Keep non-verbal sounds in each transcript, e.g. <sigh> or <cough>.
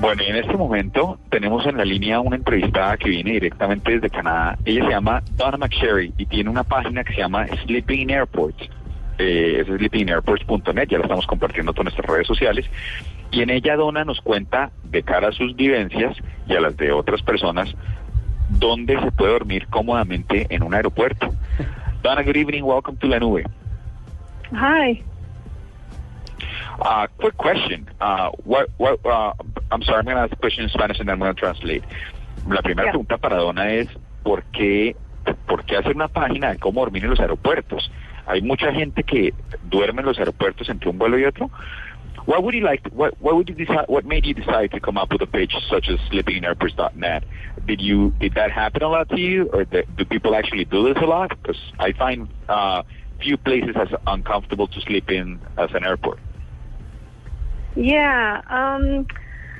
Bueno, y en este momento tenemos en la línea una entrevistada que viene directamente desde Canadá. Ella se llama Donna McSherry y tiene una página que se llama Sleeping in Airports. Eh, es sleepingairports.net, ya la estamos compartiendo con nuestras redes sociales. Y en ella Donna nos cuenta, de cara a sus vivencias y a las de otras personas, dónde se puede dormir cómodamente en un aeropuerto. <laughs> Donna, good evening, welcome to La Nube. Hi. Uh, quick question. Uh, what, what, uh, I'm sorry, I'm going to ask the question in Spanish and then I'm going to translate. La primera Yeah. pregunta para Donna es, ¿por qué, ¿por qué hacer una página de cómo dormir en los aeropuertos? Hay mucha gente que duerme en los aeropuertos entre un vuelo y otro. What would you like? what what would you decide? What made you decide to come up with a page such as sleepinginairports.net? Did you did that happen a lot to you, or the, do people actually do this a lot? Because I find uh, few places as uncomfortable to sleep in as an airport. Yeah. Um,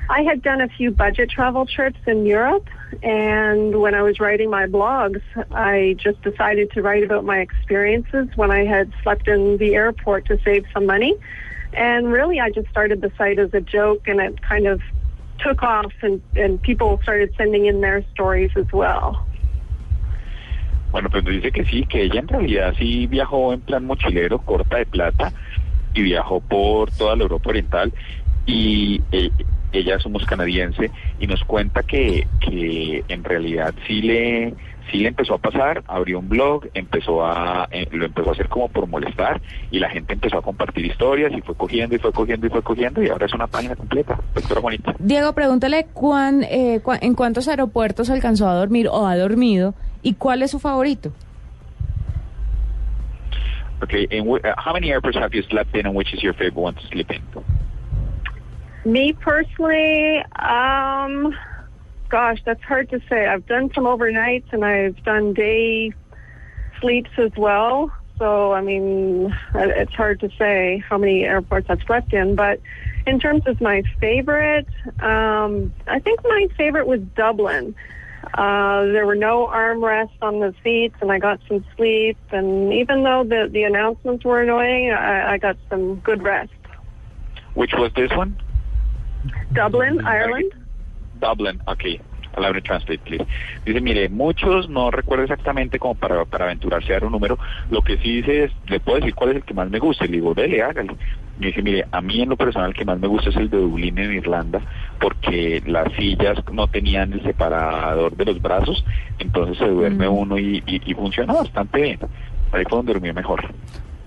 I had done a few budget travel trips in Europe, and when I was writing my blogs, I just decided to write about my experiences when I had slept in the airport to save some money. And really, I just started the site as a joke, and it kind of took off, and, and people started sending in their stories as well. Bueno, pues dice que sí, que ella en realidad sí viajó en plan mochilero, corta de plata, y viajó por toda la Europa Oriental, y eh, ella somos canadiense, y nos cuenta que, que en realidad sí le, sí le empezó a pasar, abrió un blog, empezó a, eh, lo empezó a hacer como por molestar, y la gente empezó a compartir historias, y fue cogiendo, y fue cogiendo, y fue cogiendo, y ahora es una página completa, doctora bonita. Diego, pregúntale cuán, eh, cua- en cuántos aeropuertos alcanzó a dormir o ha dormido y cuál es su favorito. Okay, and wh- uh, how many airports have you slept in, and which is your favorite one to sleep in? Me personally, um, gosh, that's hard to say. I've done some overnights and I've done day sleeps as well. So, I mean, it's hard to say how many airports I've slept in. But in terms of my favorite, um, I think my favorite was Dublin. Uh, there were no armrests on the seats, and I got some sleep. And even though the the announcements were annoying, I, I got some good rest. Which was this one? Dublin, Ireland. Dublin, ok. Allow me to translate, please. Dice, mire, muchos, no recuerdo exactamente como para, para aventurarse a dar un número, lo que sí dice es, le puedo decir cuál es el que más me gusta, y le digo, dele, hágale. Y dice, mire, a mí en lo personal que más me gusta es el de Dublín en Irlanda, porque las sillas no tenían el separador de los brazos, entonces se duerme uno y, y, y funciona bastante bien. Ahí fue donde dormí mejor.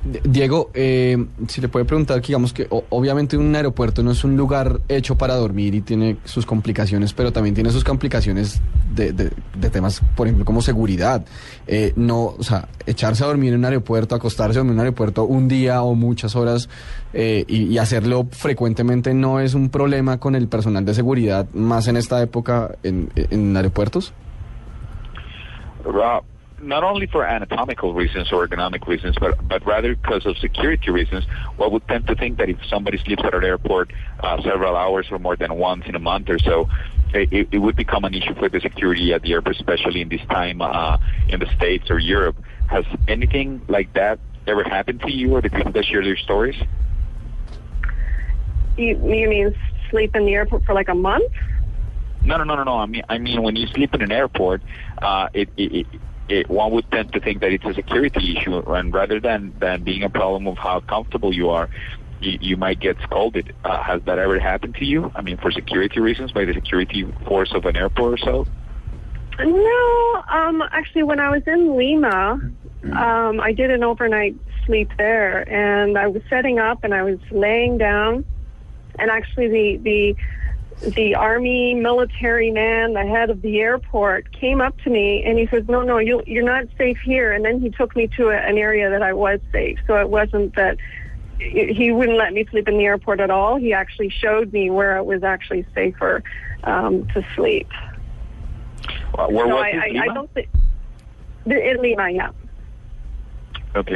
Diego, eh, si le puede preguntar, digamos que obviamente un aeropuerto no es un lugar hecho para dormir y tiene sus complicaciones, pero también tiene sus complicaciones de, temas, por ejemplo, como seguridad. Eh, no, o sea, echarse a dormir en un aeropuerto, acostarse en un aeropuerto un día o muchas horas eh, y, hacerlo frecuentemente no es un problema con el personal de seguridad, más en esta época en, en aeropuertos. uh, not only for anatomical reasons or ergonomic reasons, but but rather because of security reasons. One would tend to think that if somebody sleeps at an airport uh, several hours or more than once in a month or so, it, it- would become an issue for the security at the airport, especially in this time uh, in the States or Europe. Has anything like that ever happened to you or the people that share their stories? You, you mean sleep in the airport for like a month? No, no, no, no, no. I mean, I mean, when you sleep in an airport, uh, it, it, it, it, one would tend to think that it's a security issue, and rather than than being a problem of how comfortable you are, you, you might get scolded. Uh, has that ever happened to you? I mean, for security reasons, by the security force of an airport or so. No, um, actually, when I was in Lima, um, I did an overnight sleep there, and I was setting up and I was laying down, and actually the the the army military man, the head of the airport, came up to me and he says, "No, no, you you're not safe here." And then he took me to a, an area that I was safe, so it wasn't that he wouldn't let me sleep in the airport at all. He actually showed me where it was actually safer um, to sleep. Uh, Where so was I, this, I, I don't think in Lima, yeah. Ok.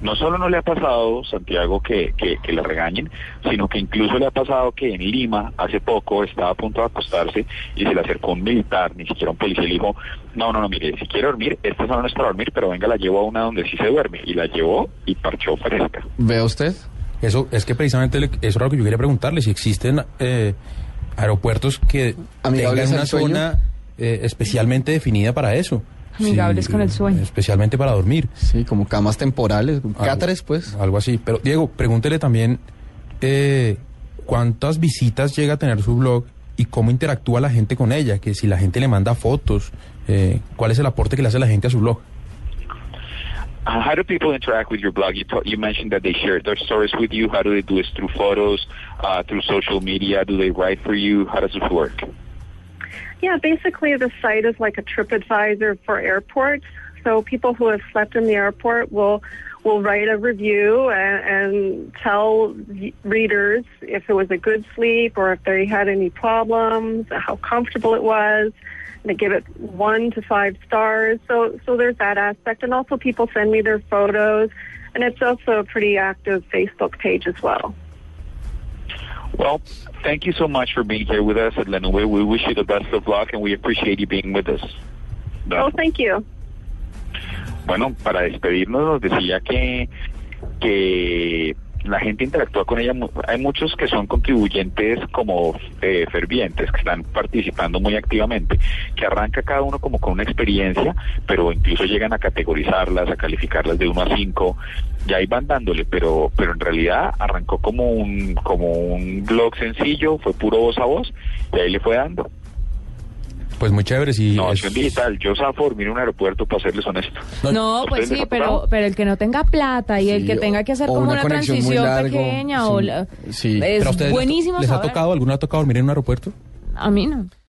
No solo no le ha pasado, Santiago, que, que, que le regañen, sino que incluso le ha pasado que en Lima, hace poco, estaba a punto de acostarse y se le acercó un militar, ni siquiera un policía, y le dijo, no, no, no, mire, si quiere dormir, esta zona no es para dormir, pero venga, la llevo a una donde sí se duerme. Y la llevó y parchó fresca. ¿Ve usted? Eso es que precisamente le- eso era lo que yo quería preguntarle, si existen eh, aeropuertos que Amigables tengan una sueño. zona eh, especialmente definida para eso. Amigables con el sueño. Especialmente para dormir. Sí, como camas temporales, cátares, pues. Algo así. Pero Diego, pregúntele también eh, cuántas visitas llega a tener su blog y cómo interactúa la gente con ella, que si la gente le manda fotos, eh, cuál es el aporte que le hace la gente a su blog. Uh, how do people interact with your blog? You, you mentioned that they share their stories with you. How do they do this? Through photos, uh, through social media? Do they write for you? How does this work? Yeah, basically the site is like a TripAdvisor for airports. So people who have slept in the airport will will write a review and, and tell readers if it was a good sleep or if they had any problems, how comfortable it was. They give it one to five stars. So so there's that aspect, and also people send me their photos, and it's also a pretty active Facebook page as well. Well, thank you so much for being here with us at Nube. We wish you the best of luck, and we appreciate you being with us. Oh, thank you. Bueno, para despedirnos nos decía que, que la gente interactúa con ella. Hay muchos que son contribuyentes como eh, fervientes, que están participando muy activamente, que arranca cada uno como con una experiencia, pero incluso llegan a categorizarlas, a calificarlas de 1 a 5, y ahí van dándole, pero, pero en realidad arrancó como un, como un blog sencillo, fue puro voz a voz, y ahí le fue dando. Pues muy chévere. Si es- Innovación digital, yo zafo dormir en un aeropuerto para serles honesto. No, ¿A pues les sí, ha pero, pero el que no tenga plata y el Sí, que tenga que hacer o como una una, conexión muy transición largo, pequeña o sí, la- sí. es ¿Pero a ustedes les- buenísimo les ha saber. tocado, alguno ha tocado dormir en un aeropuerto? A mí no.